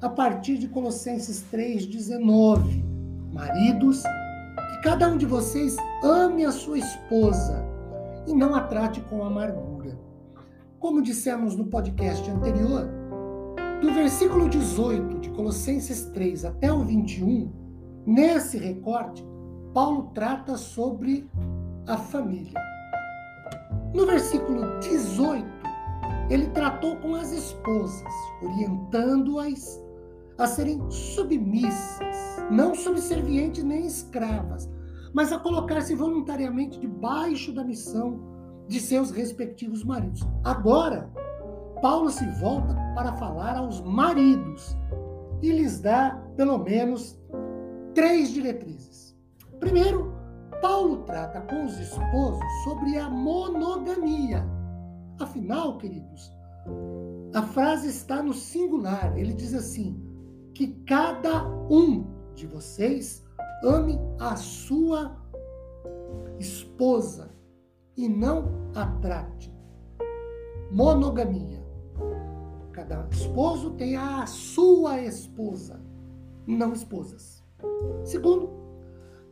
a partir de Colossenses 3,19. Maridos, que cada um de vocês ame a sua esposa e não a trate com amargura. Como dissemos no podcast anterior, do versículo 18 de Colossenses 3 até o 21, nesse recorte, Paulo trata sobre a família. No versículo 18, ele tratou com as esposas, orientando-as a serem submissas, não subservientes nem escravas, mas a colocar-se voluntariamente debaixo da missão de seus respectivos maridos. Agora, Paulo se volta para falar aos maridos e lhes dá, pelo menos, três diretrizes. Primeiro, Paulo trata com os esposos sobre a monogamia. Afinal, queridos, a frase está no singular. Ele diz assim: que cada um de vocês ame a sua esposa e não a trate. Monogamia. Cada esposo tem a sua esposa, não esposas. Segundo,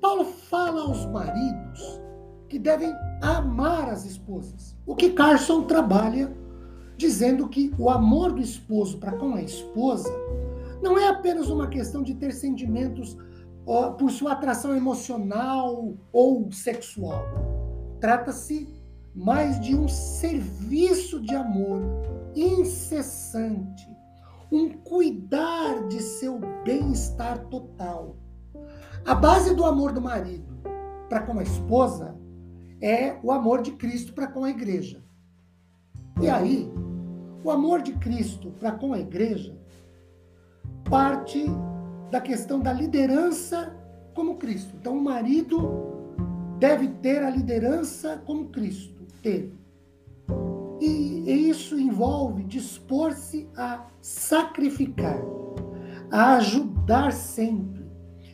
Paulo fala aos maridos que devem amar as esposas. O que Carson trabalha dizendo que o amor do esposo para com a esposa não é apenas uma questão de ter sentimentos ó, por sua atração emocional ou sexual. Trata-se mais de um serviço de amor incessante, um cuidar de seu bem-estar total. A base do amor do marido para com a esposa é o amor de Cristo para com a igreja. E aí, o amor de Cristo para com a igreja parte da questão da liderança como Cristo. Então, o marido deve ter a liderança como Cristo teve. E isso envolve dispor-se a sacrificar, a ajudar sempre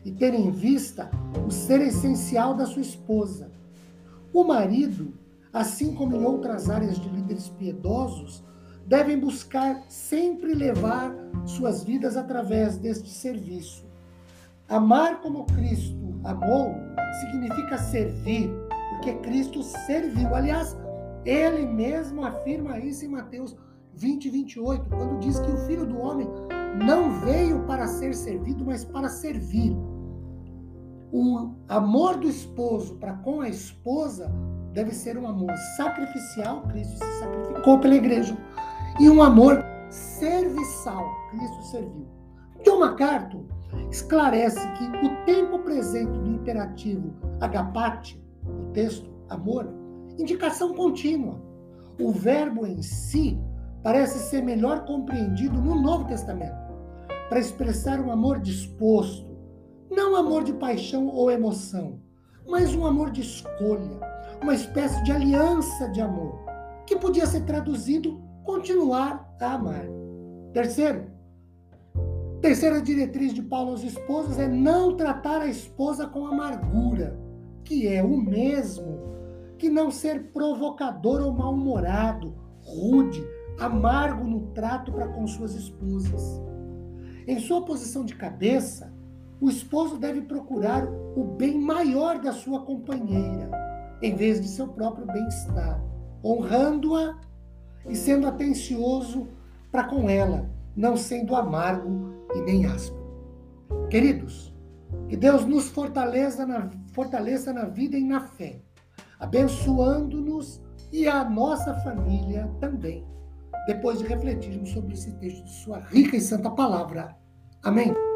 e ter em vista o ser essencial da sua esposa. O marido, assim como em outras áreas de líderes piedosos, devem buscar sempre levar suas vidas através deste serviço. Amar como Cristo amou significa servir, porque Cristo serviu. Aliás, ele mesmo afirma isso em Mateus 20, 28, quando diz que o Filho do Homem não veio para ser servido, mas para servir. O amor do esposo para com a esposa deve ser um amor sacrificial, Cristo se sacrificou pela igreja e um amor serviçal. Cristo serviu. John MacArthur esclarece que o tempo presente do imperativo agapate, no texto amor, indicação contínua. O verbo em si parece ser melhor compreendido no Novo Testamento, para expressar um amor disposto, não amor de paixão ou emoção, mas um amor de escolha, uma espécie de aliança de amor, que podia ser traduzido continuar a amar. Terceiro, terceira diretriz de Paulo aos esposos é não tratar a esposa com amargura, que é o mesmo que não ser provocador ou mal-humorado, rude, amargo no trato para com suas esposas. Em sua posição de cabeça, o esposo deve procurar o bem maior da sua companheira, em vez de seu próprio bem-estar, honrando-a e sendo atencioso para com ela, não sendo amargo e nem áspero. Queridos, que Deus nos fortaleça na, fortaleça na vida e na fé, abençoando-nos e a nossa família também, depois de refletirmos sobre esse texto de Sua rica e santa palavra. Amém.